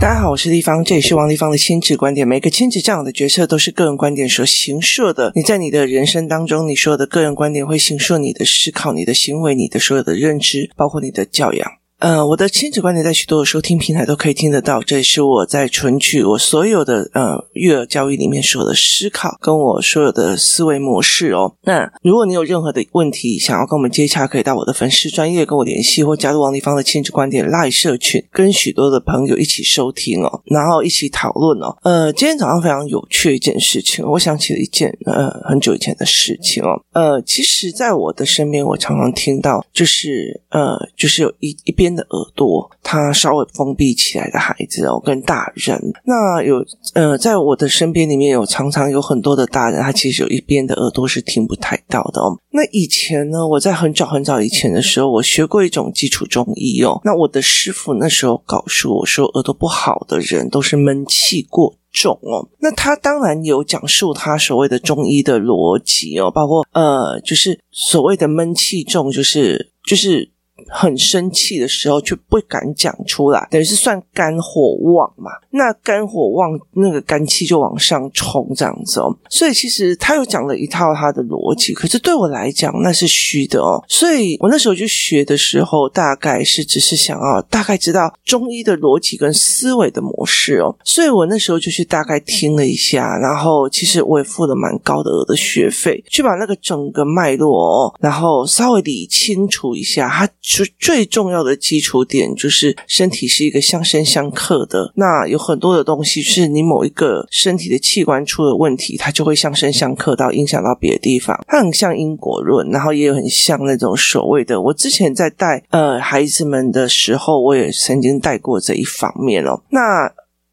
大家好，我是丽芳，这里是王丽芳的亲子观点。每个亲子这样的决策都是个人观点所形设的。你在你的人生当中，你所有的个人观点会形设你的思考、你的行为、你的所有的认知，包括你的教养。呃，我的亲子观点在许多的收听平台都可以听得到。这也是我在存取我所有的呃育儿教育里面所有的思考，跟我所有的思维模式哦。那如果你有任何的问题想要跟我们接洽，可以到我的粉丝专业跟我联系，或加入王丽芳的亲子观点 Live 社群，跟许多的朋友一起收听哦，然后一起讨论哦。呃，今天早上非常有趣的一件事情，我想起了一件呃很久以前的事情哦。呃，其实在我的身边，我常常听到就是呃就是有一一边。的耳朵，他稍微封闭起来的孩子哦，跟大人，那有呃，在我的身边里面有常常有很多的大人，他其实有一边的耳朵是听不太到的哦。那以前呢，我在很早很早以前的时候，我学过一种基础中医哦。那我的师傅那时候告诉我说，耳朵不好的人都是闷气过重哦。那他当然有讲述他所谓的中医的逻辑哦，包括呃，就是所谓的闷气重，就是就是。很生气的时候却不敢讲出来，等于是算肝火旺嘛。那肝火旺，那个肝气就往上冲这样子哦。所以其实他有讲了一套他的逻辑，可是对我来讲那是虚的哦。所以我那时候去学的时候，大概是只是想要大概知道中医的逻辑跟思维的模式哦。所以我那时候就去大概听了一下，然后其实我也付了蛮高的额的学费，去把那个整个脉络哦，然后稍微理清楚一下，他。就最重要的基础点就是身体是一个相生相克的，那有很多的东西是你某一个身体的器官出了问题，它就会相生相克到影响到别的地方，它很像因果论，然后也有很像那种所谓的，我之前在带呃孩子们的时候，我也曾经带过这一方面哦，那。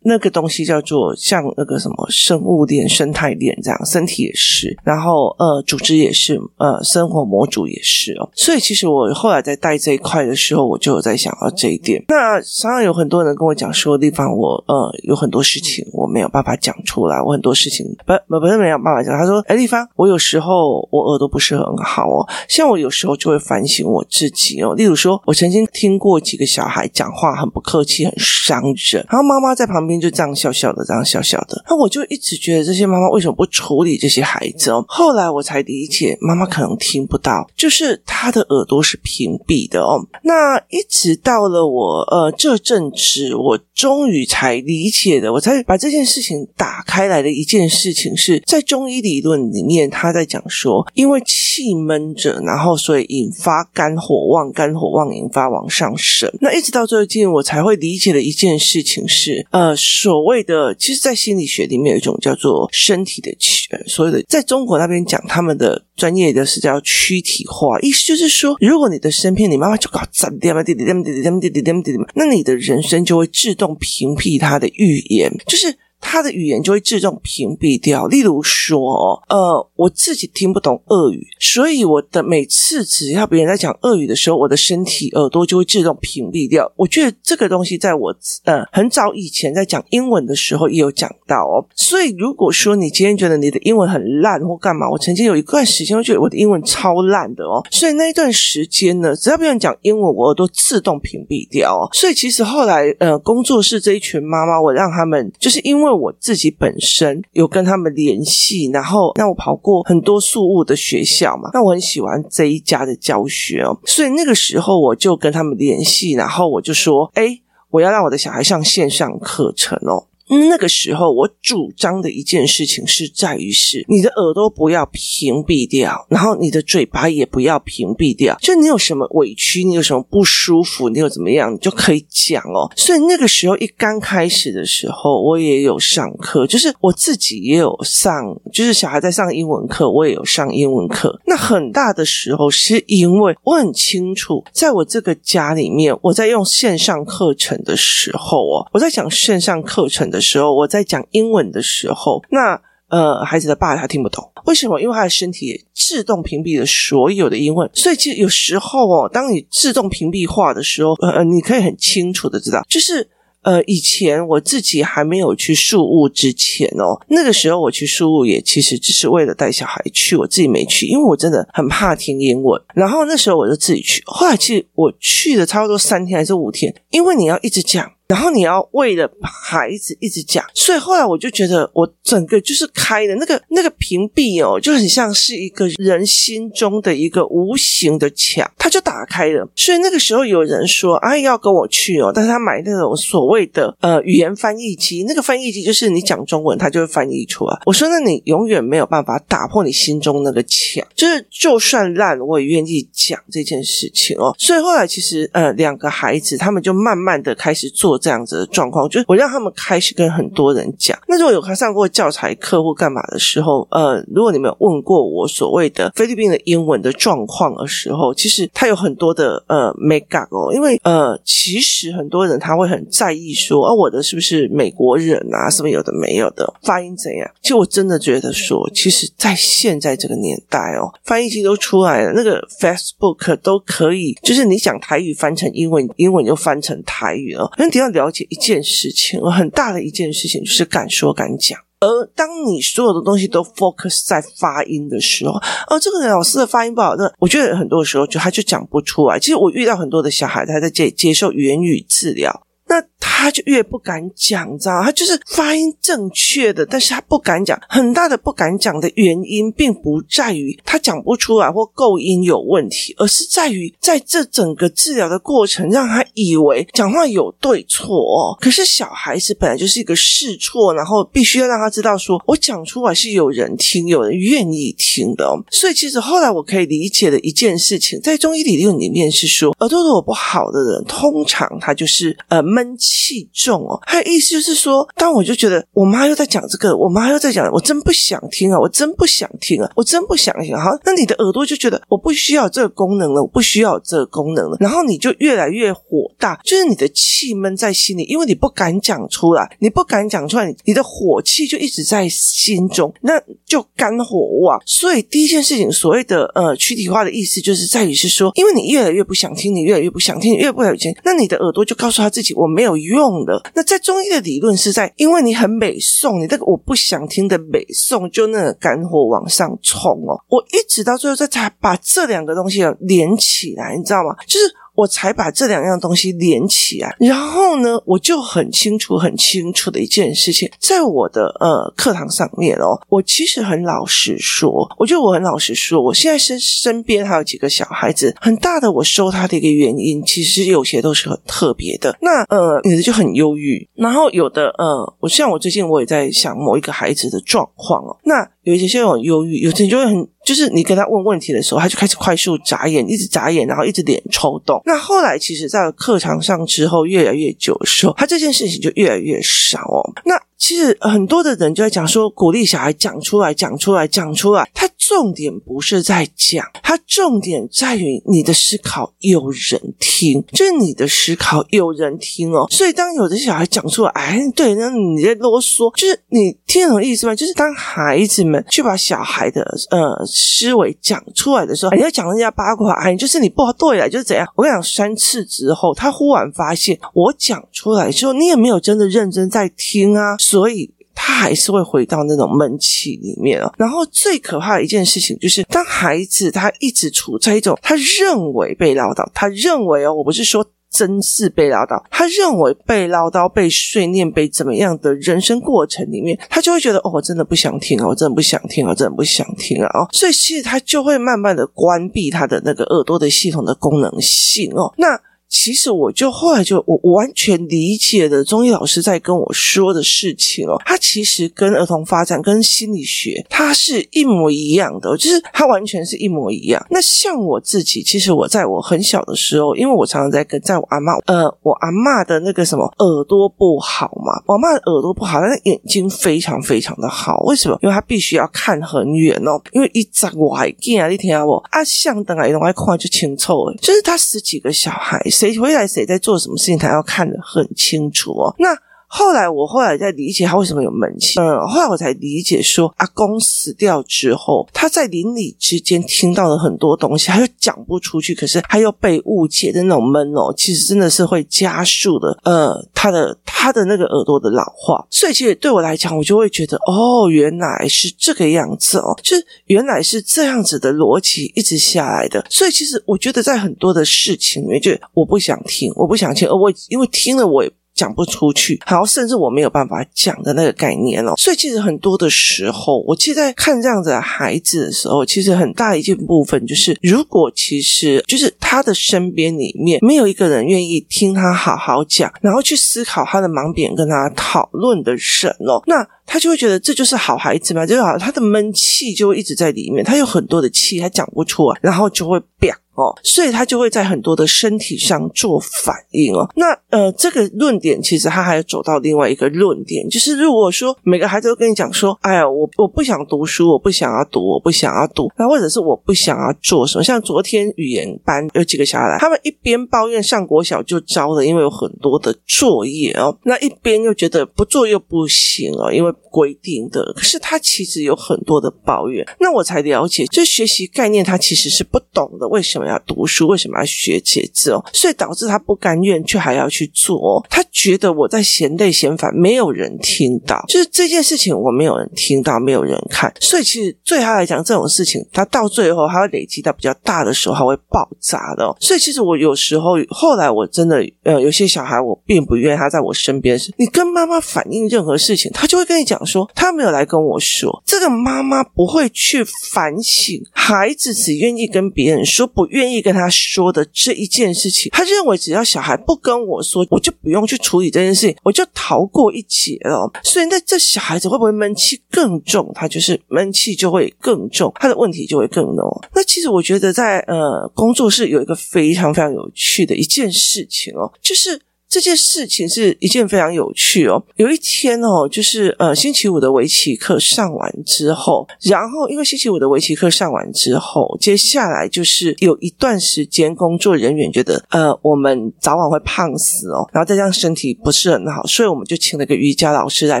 那个东西叫做像那个什么生物链、生态链这样，身体也是，然后呃，组织也是，呃，生活模组也是哦。所以其实我后来在带这一块的时候，我就有在想到这一点。那常常有很多人跟我讲说，地方我呃有很多事情我没有办法讲出来，我很多事情不不不是没有办法讲。他说：“哎，地方，我有时候我耳朵不是很好哦，像我有时候就会反省我自己哦。例如说，我曾经听过几个小孩讲话很不客气，很伤人，然后妈妈在旁边。”边就这样笑笑的，这样笑笑的。那我就一直觉得这些妈妈为什么不处理这些孩子哦？后来我才理解，妈妈可能听不到，就是她的耳朵是屏蔽的哦。那一直到了我呃这阵子，我终于才理解的，我才把这件事情打开来的一件事情是在中医理论里面，他在讲说，因为气闷着，然后所以引发肝火旺，肝火旺引发往上升。那一直到最近，我才会理解的一件事情是，呃。所谓的，其实，在心理学里面有一种叫做身体的呃，所有的，在中国那边讲他们的专业的是叫躯体化，意思就是说，如果你的身边你妈妈就搞怎么点点点点点点点点点，那你的人生就会自动屏蔽他的预言，就是。他的语言就会自动屏蔽掉。例如说，呃，我自己听不懂俄语，所以我的每次只要别人在讲俄语的时候，我的身体耳朵就会自动屏蔽掉。我觉得这个东西在我呃很早以前在讲英文的时候也有讲到哦。所以如果说你今天觉得你的英文很烂或干嘛，我曾经有一段时间我觉得我的英文超烂的哦。所以那一段时间呢，只要别人讲英文，我耳朵自动屏蔽掉哦。所以其实后来呃，工作室这一群妈妈，我让他们就是因为。因为我自己本身有跟他们联系，然后那我跑过很多素物的学校嘛，那我很喜欢这一家的教学哦，所以那个时候我就跟他们联系，然后我就说，哎，我要让我的小孩上线上课程哦。那个时候，我主张的一件事情是在于是你的耳朵不要屏蔽掉，然后你的嘴巴也不要屏蔽掉。就你有什么委屈，你有什么不舒服，你有怎么样，你就可以讲哦。所以那个时候一刚开始的时候，我也有上课，就是我自己也有上，就是小孩在上英文课，我也有上英文课。那很大的时候是因为我很清楚，在我这个家里面，我在用线上课程的时候哦，我在讲线上课程的。的时候，我在讲英文的时候，那呃，孩子的爸他听不懂，为什么？因为他的身体自动屏蔽了所有的英文，所以其实有时候哦，当你自动屏蔽化的时候，呃呃，你可以很清楚的知道，就是呃，以前我自己还没有去树屋之前哦，那个时候我去树屋也其实只是为了带小孩去，我自己没去，因为我真的很怕听英文。然后那时候我就自己去，后来其实我去了差不多三天还是五天，因为你要一直讲。然后你要为了孩子一直讲，所以后来我就觉得我整个就是开的那个那个屏蔽哦，就很像是一个人心中的一个无形的墙，它就打开了。所以那个时候有人说，哎，要跟我去哦，但是他买那种所谓的呃语言翻译机，那个翻译机就是你讲中文，它就会翻译出来。我说，那你永远没有办法打破你心中那个墙，就是就算烂，我也愿意讲这件事情哦。所以后来其实呃两个孩子他们就慢慢的开始做这样子的状况，就是我让他们开始跟很多人讲。那如果有他上过教材课或干嘛的时候，呃，如果你们有问过我所谓的菲律宾的英文的状况的时候，其实他有很多的呃 make up 哦，因为呃其实很多人他会很在意说，哦，我的是不是美国人啊？什么有的没有的，发音怎样？其实我真的觉得说，其实，在现在这个年代哦，翻译机都出来了，那个 Facebook 都可以，就是你讲台语翻成英文，英文就翻成台语了。那你了解一件事情，很大的一件事情就是敢说敢讲。而当你所有的东西都 focus 在发音的时候，哦，这个老师的发音不好，那我觉得很多时候就他就讲不出来。其实我遇到很多的小孩，他在接接受言语治疗。那他就越不敢讲，你知道？他就是发音正确的，但是他不敢讲。很大的不敢讲的原因，并不在于他讲不出来或构音有问题，而是在于在这整个治疗的过程，让他以为讲话有对错哦。可是小孩子本来就是一个试错，然后必须要让他知道说，我讲出来是有人听，有人愿意听的。所以其实后来我可以理解的一件事情，在中医理论里面是说，耳朵如果不好的人，通常他就是呃。闷气重哦，他的意思就是说，当我就觉得我妈又在讲这个，我妈又在讲，我真不想听啊，我真不想听啊，我真不想听。好，那你的耳朵就觉得我不需要这个功能了，我不需要这个功能了，然后你就越来越火大，就是你的气闷在心里，因为你不敢讲出来，你不敢讲出来，你的火气就一直在心中，那就肝火旺。所以第一件事情，所谓的呃躯体化的意思，就是在于是说，因为你越来越不想听，你越来越不想听，你越不想听，那你的耳朵就告诉他自己我。没有用的。那在中医的理论是在，因为你很美颂，你这个我不想听的美颂，就那个肝火往上冲哦。我一直到最后这才把这两个东西连起来，你知道吗？就是。我才把这两样东西连起来，然后呢，我就很清楚、很清楚的一件事情，在我的呃课堂上面哦，我其实很老实说，我觉得我很老实说，我现在身身边还有几个小孩子，很大的我收他的一个原因，其实有些都是很特别的。那呃，有的就很忧郁，然后有的呃，我像我最近我也在想某一个孩子的状况哦，那。有一些就很忧郁，有些就会很，就是你跟他问问题的时候，他就开始快速眨眼，一直眨眼，然后一直脸抽动。那后来其实，在课堂上之后，越来越久的时候，他这件事情就越来越少哦。那。其实很多的人就在讲说，鼓励小孩讲出来，讲出来，讲出来。他重点不是在讲，他重点在于你的思考有人听，就是你的思考有人听哦。所以当有的小孩讲出来，哎，对，那你在啰嗦，就是你听懂意思吗？就是当孩子们去把小孩的呃思维讲出来的时候，你要讲人家八卦，哎，就是你不对了，就是怎样？我跟你讲，三次之后，他忽然发现我讲出来之后，你也没有真的认真在听啊。所以他还是会回到那种闷气里面啊。然后最可怕的一件事情就是，当孩子他一直处在一种他认为被唠叨，他认为哦，我不是说真是被唠叨，他认为被唠叨、被碎念、被怎么样的人生过程里面，他就会觉得哦，我真的不想听啊，我真的不想听啊，我真的不想听啊。哦，所以其实他就会慢慢的关闭他的那个耳朵的系统的功能性哦。那。其实我就后来就我完全理解了中医老师在跟我说的事情哦，他其实跟儿童发展跟心理学它是一模一样的，就是它完全是一模一样。那像我自己，其实我在我很小的时候，因为我常常在跟在我阿嬷，呃，我阿嬷的那个什么耳朵不好嘛，我阿嬷的耳朵不好，但是眼睛非常非常的好。为什么？因为他必须要看很远哦，因为一张我还见啊，你听下我啊，像等啊，一种爱看就清楚诶，就是他十几个小孩。谁回来谁在做什么事情，他要看得很清楚哦。那后来我后来在理解他为什么有闷气，嗯，后来我才理解说，阿公死掉之后，他在邻里之间听到了很多东西，他又讲不出去，可是他又被误解的那种闷哦，其实真的是会加速的，呃，他的他的那个耳朵的老化。所以其实对我来讲，我就会觉得，哦，原来是这个样子哦，就是原来是这样子的逻辑一直下来的。所以其实我觉得在很多的事情里面，就我不想听，我不想听，而我因为听了我也。讲不出去，然后甚至我没有办法讲的那个概念哦。所以其实很多的时候，我记得在看这样子的孩子的时候，其实很大一件部分就是，如果其实就是他的身边里面没有一个人愿意听他好好讲，然后去思考他的盲点，跟他讨论的人哦，那他就会觉得这就是好孩子嘛，就是好，他的闷气就会一直在里面，他有很多的气，他讲不出来，然后就会变。哦，所以他就会在很多的身体上做反应哦。那呃，这个论点其实他还有走到另外一个论点，就是如果说每个孩子都跟你讲说，哎呀，我我不想读书，我不想要读，我不想要读，那或者是我不想要做什么，像昨天语言班有几个小孩来，他们一边抱怨上国小就糟了，因为有很多的作业哦，那一边又觉得不做又不行哦，因为规定的。可是他其实有很多的抱怨，那我才了解，这学习概念他其实是不懂的，为什么？要读书，为什么要学写字哦？所以导致他不甘愿，却还要去做。他觉得我在嫌累嫌烦，没有人听到，就是这件事情我没有人听到，没有人看。所以其实对他来讲，这种事情他到最后他会累积到比较大的时候，他会爆炸的。所以其实我有时候后来我真的呃，有些小孩我并不愿意他在我身边时，你跟妈妈反映任何事情，他就会跟你讲说，他没有来跟我说，这个妈妈不会去反省，孩子只愿意跟别人说，不愿。意跟他说的这一件事情，他认为只要小孩不跟我说，我就不用去处理这件事情，我就逃过一劫了。所以那这小孩子会不会闷气更重？他就是闷气就会更重，他的问题就会更浓。那其实我觉得在呃工作室有一个非常非常有趣的一件事情哦，就是。这件事情是一件非常有趣哦。有一天哦，就是呃星期五的围棋课上完之后，然后因为星期五的围棋课上完之后，接下来就是有一段时间，工作人员觉得呃我们早晚会胖死哦，然后再加上身体不是很好，所以我们就请了个瑜伽老师来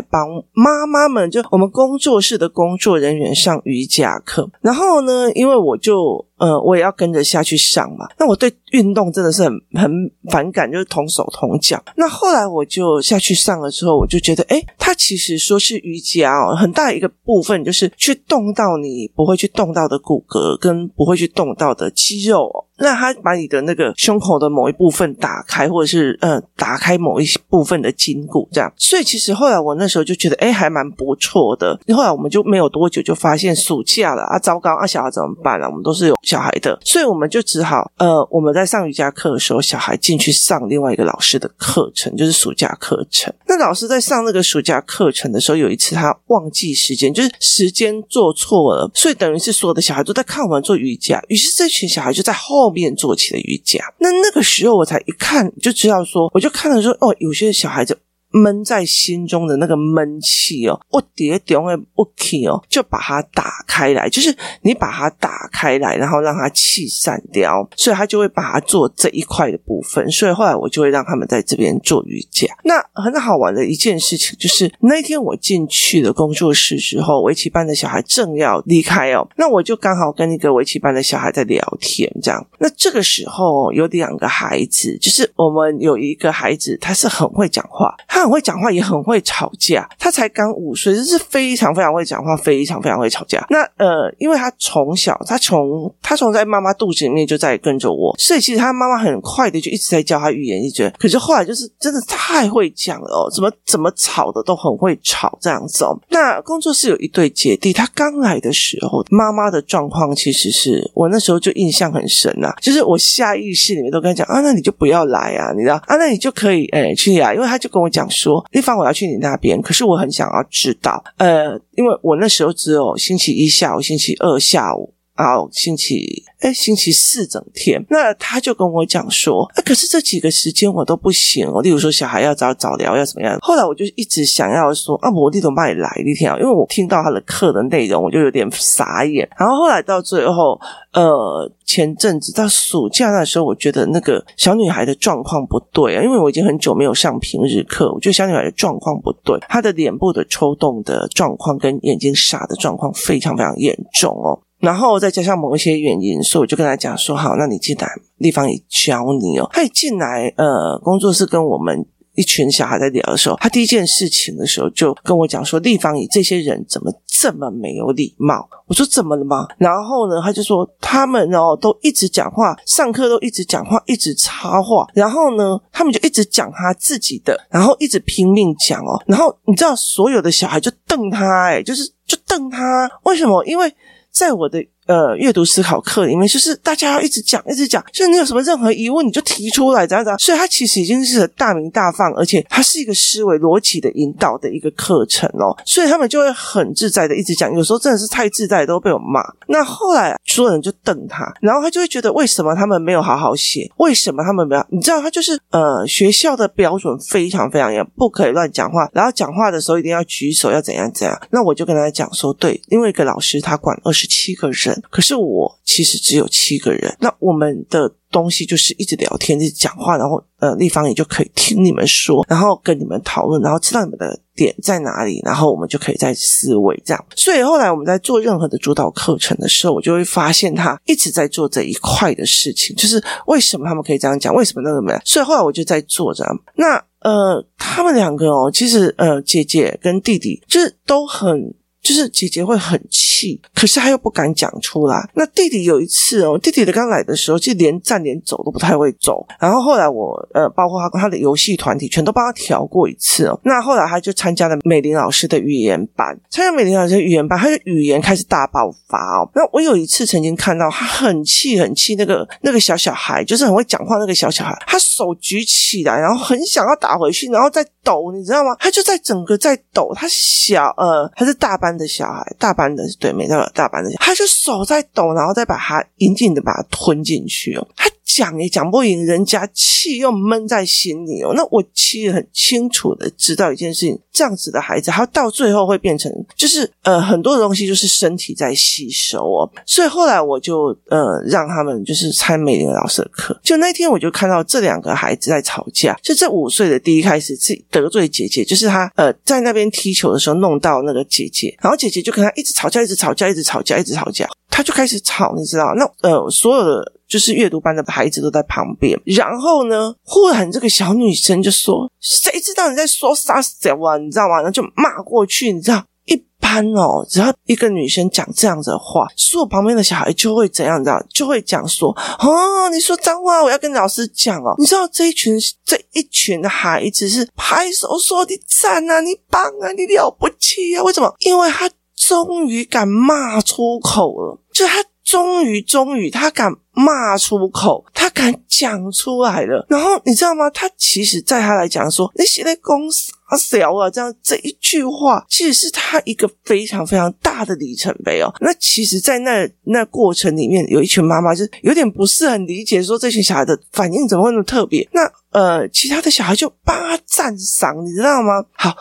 帮妈妈们，就我们工作室的工作人员上瑜伽课。然后呢，因为我就。呃，我也要跟着下去上嘛。那我对运动真的是很很反感，就是同手同脚。那后来我就下去上了之后，我就觉得，诶，它其实说是瑜伽哦，很大一个部分就是去动到你不会去动到的骨骼，跟不会去动到的肌肉哦。那他把你的那个胸口的某一部分打开，或者是呃打开某一部分的筋骨，这样。所以其实后来我那时候就觉得，哎，还蛮不错的。后来我们就没有多久就发现暑假了啊，糟糕啊，小孩怎么办啊？我们都是有小孩的，所以我们就只好呃，我们在上瑜伽课的时候，小孩进去上另外一个老师的课程，就是暑假课程。那老师在上那个暑假课程的时候，有一次他忘记时间，就是时间做错了，所以等于是所有的小孩都在看我们做瑜伽，于是这群小孩就在后。后面做起了瑜伽，那那个时候我才一看就知道说，我就看了说，哦，有些小孩子。闷在心中的那个闷气哦，我叠中的我气哦，就把它打开来，就是你把它打开来，然后让它气散掉，所以他就会把它做这一块的部分。所以后来我就会让他们在这边做瑜伽。那很好玩的一件事情就是，那天我进去的工作室时候，围棋班的小孩正要离开哦，那我就刚好跟一个围棋班的小孩在聊天，这样。那这个时候有两个孩子，就是我们有一个孩子，他是很会讲话。他很会讲话，也很会吵架。他才刚五岁，就是非常非常会讲话，非常非常会吵架。那呃，因为他从小，他从他从在妈妈肚子里面就在跟着我，所以其实他妈妈很快的就一直在教他语言，一直。可是后来就是真的太会讲了哦，怎么怎么吵的都很会吵这样子哦。那工作室有一对姐弟，他刚来的时候，妈妈的状况其实是我那时候就印象很深呐、就是我下意识里面都跟他讲啊，那你就不要来啊，你知道啊，那你就可以诶去啊，因为他就跟我讲。说丽芳，我要去你那边，可是我很想要知道，呃，因为我那时候只有星期一下午、星期二下午，然后星期哎星期四整天，那他就跟我讲说，哎，可是这几个时间我都不行哦，例如说小孩要早早疗要怎么样，后来我就一直想要说啊，我弟怎么办？你来一天啊，因为我听到他的课的内容，我就有点傻眼，然后后来到最后，呃。前阵子到暑假那时候，我觉得那个小女孩的状况不对啊，因为我已经很久没有上平日课，我觉得小女孩的状况不对，她的脸部的抽动的状况跟眼睛傻的状况非常非常严重哦。然后再加上某一些原因，所以我就跟他讲说：“好，那你进来，立方也教你哦。”他一进来，呃，工作室跟我们。一群小孩在聊的时候，他第一件事情的时候就跟我讲说：“丽芳，你这些人怎么这么没有礼貌。我说怎么了吗？然后呢，他就说他们哦都一直讲话，上课都一直讲话，一直插话。然后呢，他们就一直讲他自己的，然后一直拼命讲哦。然后你知道，所有的小孩就瞪他，哎，就是就瞪他。为什么？因为在我的。呃，阅读思考课里面，就是大家要一直讲，一直讲，就是你有什么任何疑问，你就提出来，怎样怎样。所以它其实已经是大鸣大放，而且它是一个思维逻辑的引导的一个课程哦。所以他们就会很自在的一直讲，有时候真的是太自在，都被我骂。那后来所有人就瞪他，然后他就会觉得为什么他们没有好好写？为什么他们没有？你知道，他就是呃，学校的标准非常非常严，不可以乱讲话，然后讲话的时候一定要举手，要怎样怎样。那我就跟他讲说，对，因为一个老师他管二十七个人。可是我其实只有七个人，那我们的东西就是一直聊天，一直讲话，然后呃，立方也就可以听你们说，然后跟你们讨论，然后知道你们的点在哪里，然后我们就可以再思维这样。所以后来我们在做任何的主导课程的时候，我就会发现他一直在做这一块的事情，就是为什么他们可以这样讲，为什么那个没有？所以后来我就在做这样。那呃，他们两个哦，其实呃，姐姐跟弟弟就是都很。就是姐姐会很气，可是她又不敢讲出来。那弟弟有一次哦，弟弟的刚来的时候，就连站连走都不太会走。然后后来我呃，包括他跟他的游戏团体，全都帮他调过一次哦。那后来他就参加了美玲老师的语言班，参加美玲老师的语言班，他的语言开始大爆发哦。那我有一次曾经看到他很气很气，那个那个小小孩，就是很会讲话那个小小孩，他手举起来，然后很想要打回去，然后再抖，你知道吗？他就在整个在抖。他小呃，他是大班的小孩，大班的对，没到大班的，他就手在抖，然后再把他紧紧的把它吞进去哦。他讲也讲不赢人家，气又闷在心里哦。那我其实很清楚的知道一件事情，这样子的孩子，他到最后会变成，就是呃很多的东西就是身体在吸收哦。所以后来我就呃让他们就是参美玲老师的课，就那天我就看到这两个孩子在吵架，就这五岁的第一开始自己得罪姐姐，就是他呃在那边踢球的时候弄到那个姐姐，然后姐姐就跟他一直吵架，一直吵架，一直吵架，一直吵架，他就开始吵，你知道？那呃所有的。就是阅读班的孩子都在旁边，然后呢，忽然这个小女生就说：“谁知道你在说啥子啊？你知道吗？”然后就骂过去，你知道，一般哦，只要一个女生讲这样子的话，所有旁边的小孩就会怎样？你知道，就会讲说：“哦，你说脏话，我要跟老师讲哦。”你知道这一群这一群的孩子是拍手说：“你赞啊，你棒啊，你了不起啊！”为什么？因为他终于敢骂出口了，就他。终于，终于，他敢骂出口，他敢讲出来了。然后你知道吗？他其实，在他来讲说，那些在公司啊，小啊，这样这一句话，其实是他一个非常非常大的里程碑哦。那其实，在那那过程里面，有一群妈妈就有点不是很理解，说这群小孩的反应怎么会那么特别？那呃，其他的小孩就帮他赞赏，你知道吗？好。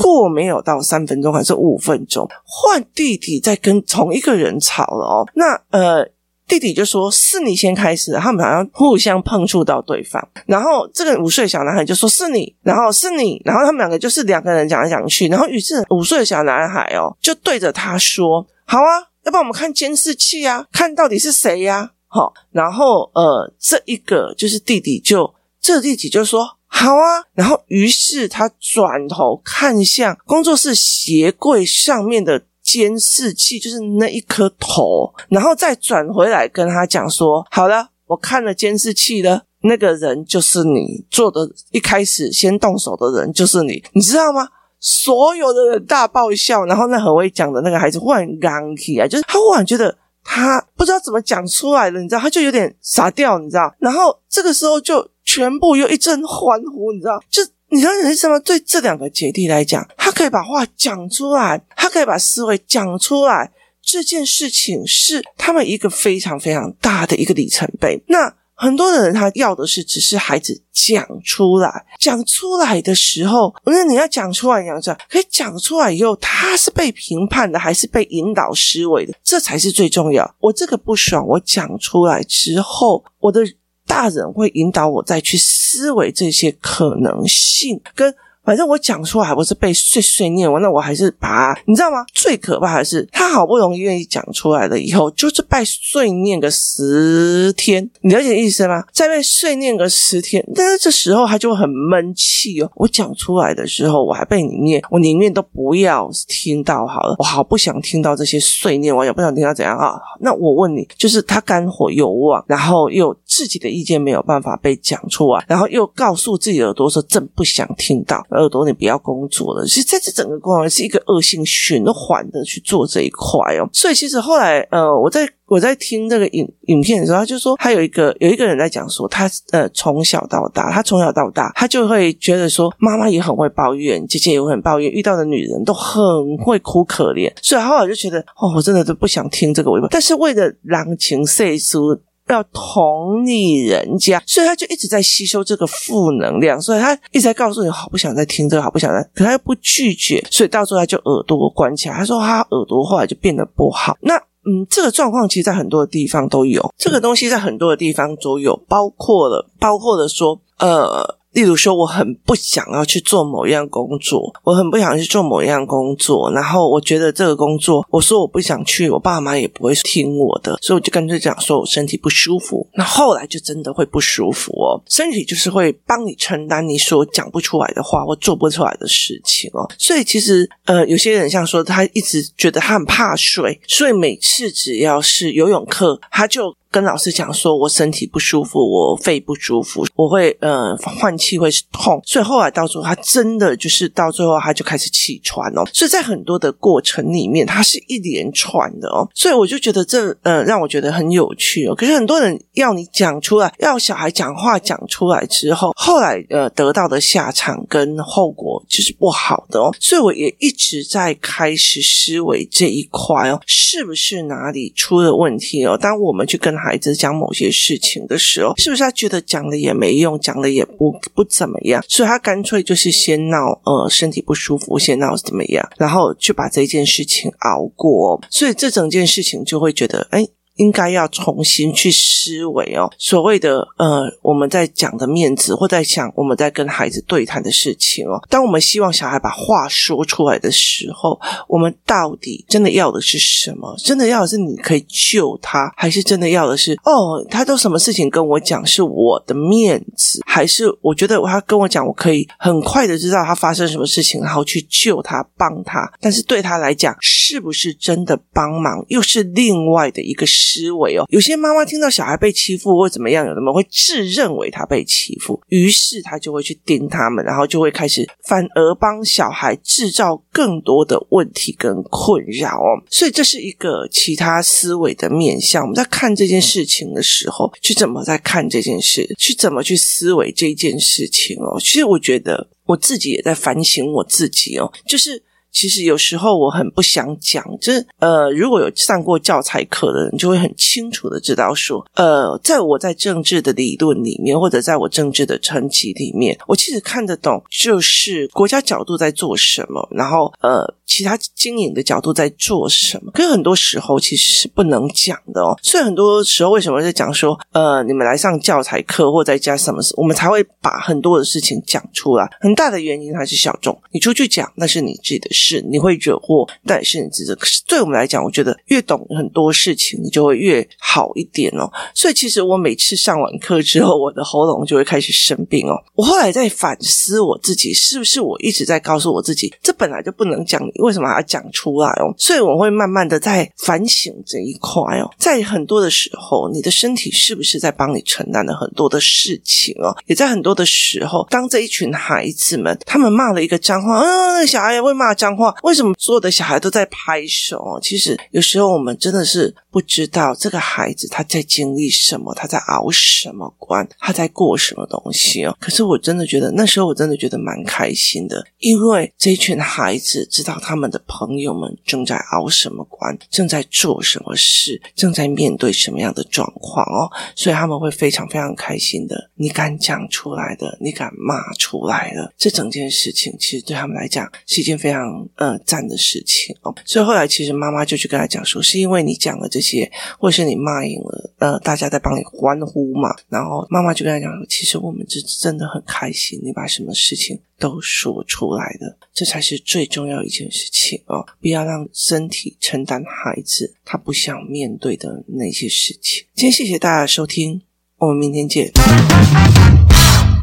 过没有到三分钟还是五分钟，换弟弟在跟同一个人吵了哦。那呃，弟弟就说是你先开始，他们好像互相碰触到对方。然后这个五岁小男孩就说是你，然后是你，然后他们两个就是两个人讲来讲去。然后于是五岁的小男孩哦，就对着他说：“好啊，要不我们看监视器啊，看到底是谁呀？”好，然后呃，这一个就是弟弟就这弟弟就说。好啊，然后于是他转头看向工作室鞋柜上面的监视器，就是那一颗头，然后再转回来跟他讲说：“好了，我看了监视器了，那个人就是你做的，一开始先动手的人就是你，你知道吗？”所有的人大爆笑，然后那很会讲的那个孩子忽然刚起啊，就是他忽然觉得他不知道怎么讲出来了，你知道，他就有点傻掉，你知道，然后这个时候就。全部又一阵欢呼，你知道？就你知道你是什么？对这两个姐弟来讲，他可以把话讲出来，他可以把思维讲出来，这件事情是他们一个非常非常大的一个里程碑。那很多人他要的是只是孩子讲出来，讲出来的时候，那你要讲出来，讲出来，可以讲出来以后，他是被评判的，还是被引导思维的？这才是最重要。我这个不爽，我讲出来之后，我的。大人会引导我再去思思维这些可能性，跟反正我讲出来还不是被碎碎念完，那我还是把你知道吗？最可怕的是他好不容易愿意讲出来了以后，就是被碎念个十天，你了解意思吗？再被碎念个十天，但是这时候他就很闷气哦。我讲出来的时候，我还被你念，我宁愿都不要听到好了，我好不想听到这些碎念，我也不想听到怎样啊。那我问你，就是他肝火又旺，然后又自己的意见没有办法被讲出来，然后又告诉自己耳朵说真不想听到，耳朵你不要工作了。其实在这整个过程是一个恶性循环的去做这一块哦。所以其实后来呃，我在我在听这个影影片的时候，他就说他有一个有一个人在讲说他呃从小到大，他从小到大他就会觉得说妈妈也很会抱怨，姐姐也会很抱怨，遇到的女人都很会哭可怜，所以后来就觉得哦，我真的都不想听这个。但是为了狼情岁数。要同理人家，所以他就一直在吸收这个负能量，所以他一直在告诉你，好不想再听这个，好不想再，可他又不拒绝，所以到最后他就耳朵关起来。他说他耳朵后来就变得不好。那嗯，这个状况其实在很多的地方都有，这个东西在很多的地方都有，包括了，包括了说，呃。例如说，我很不想要去做某一样工作，我很不想去做某一样工作，然后我觉得这个工作，我说我不想去，我爸妈也不会听我的，所以我就干脆讲说我身体不舒服。那后来就真的会不舒服哦，身体就是会帮你承担你所讲不出来的话或做不出来的事情哦。所以其实呃，有些人像说他一直觉得他很怕水，所以每次只要是游泳课，他就。跟老师讲说，我身体不舒服，我肺不舒服，我会呃换气会痛，所以后来到最后他真的就是到最后他就开始气喘哦，所以在很多的过程里面，他是一连串的哦，所以我就觉得这呃让我觉得很有趣哦。可是很多人要你讲出来，要小孩讲话讲出来之后，后来呃得到的下场跟后果就是不好的哦，所以我也一直在开始思维这一块哦，是不是哪里出了问题哦？当我们去跟孩子讲某些事情的时候，是不是他觉得讲了也没用，讲了也不不怎么样，所以他干脆就是先闹，呃，身体不舒服，先闹怎么样，然后去把这件事情熬过，所以这整件事情就会觉得，哎。应该要重新去思维哦，所谓的呃，我们在讲的面子，或在想我们在跟孩子对谈的事情哦。当我们希望小孩把话说出来的时候，我们到底真的要的是什么？真的要的是你可以救他，还是真的要的是哦，他都什么事情跟我讲是我的面子，还是我觉得他跟我讲，我可以很快的知道他发生什么事情，然后去救他、帮他。但是对他来讲，是不是真的帮忙，又是另外的一个事。思维哦，有些妈妈听到小孩被欺负或怎么样，有的人会自认为他被欺负，于是他就会去盯他们，然后就会开始反而帮小孩制造更多的问题跟困扰哦。所以这是一个其他思维的面向。我们在看这件事情的时候，去怎么在看这件事，去怎么去思维这件事情哦。其实我觉得我自己也在反省我自己哦，就是。其实有时候我很不想讲，就是呃，如果有上过教材课的人，就会很清楚的知道说，呃，在我在政治的理论里面，或者在我政治的层级里面，我其实看得懂，就是国家角度在做什么，然后呃。其他经营的角度在做什么？可是很多时候其实是不能讲的哦。所以很多时候为什么在讲说，呃，你们来上教材课或在家什么事，我们才会把很多的事情讲出来。很大的原因还是小众。你出去讲那是你自己的事，是你会惹祸，但是你自己。可是对我们来讲，我觉得越懂很多事情，你就会越好一点哦。所以其实我每次上完课之后，我的喉咙就会开始生病哦。我后来在反思我自己，是不是我一直在告诉我自己，这本来就不能讲。你为什么还要讲出来哦？所以我会慢慢的在反省这一块哦。在很多的时候，你的身体是不是在帮你承担了很多的事情哦？也在很多的时候，当这一群孩子们他们骂了一个脏话，嗯，小孩也会骂脏话，为什么所有的小孩都在拍手？其实有时候我们真的是不知道这个孩子他在经历什么，他在熬什么关，他在过什么东西哦。可是我真的觉得那时候我真的觉得蛮开心的，因为这一群孩子知道。他们的朋友们正在熬什么关，正在做什么事，正在面对什么样的状况哦，所以他们会非常非常开心的。你敢讲出来的，你敢骂出来的，这整件事情其实对他们来讲是一件非常呃赞的事情哦。所以后来其实妈妈就去跟他讲说，是因为你讲了这些，或是你骂赢了，呃，大家在帮你欢呼嘛。然后妈妈就跟他讲说，其实我们是真的很开心，你把什么事情都说出来的，这才是最重要一件事情哦。不要让身体承担孩子他不想面对的那些事情。今天谢谢大家的收听，我们明天见。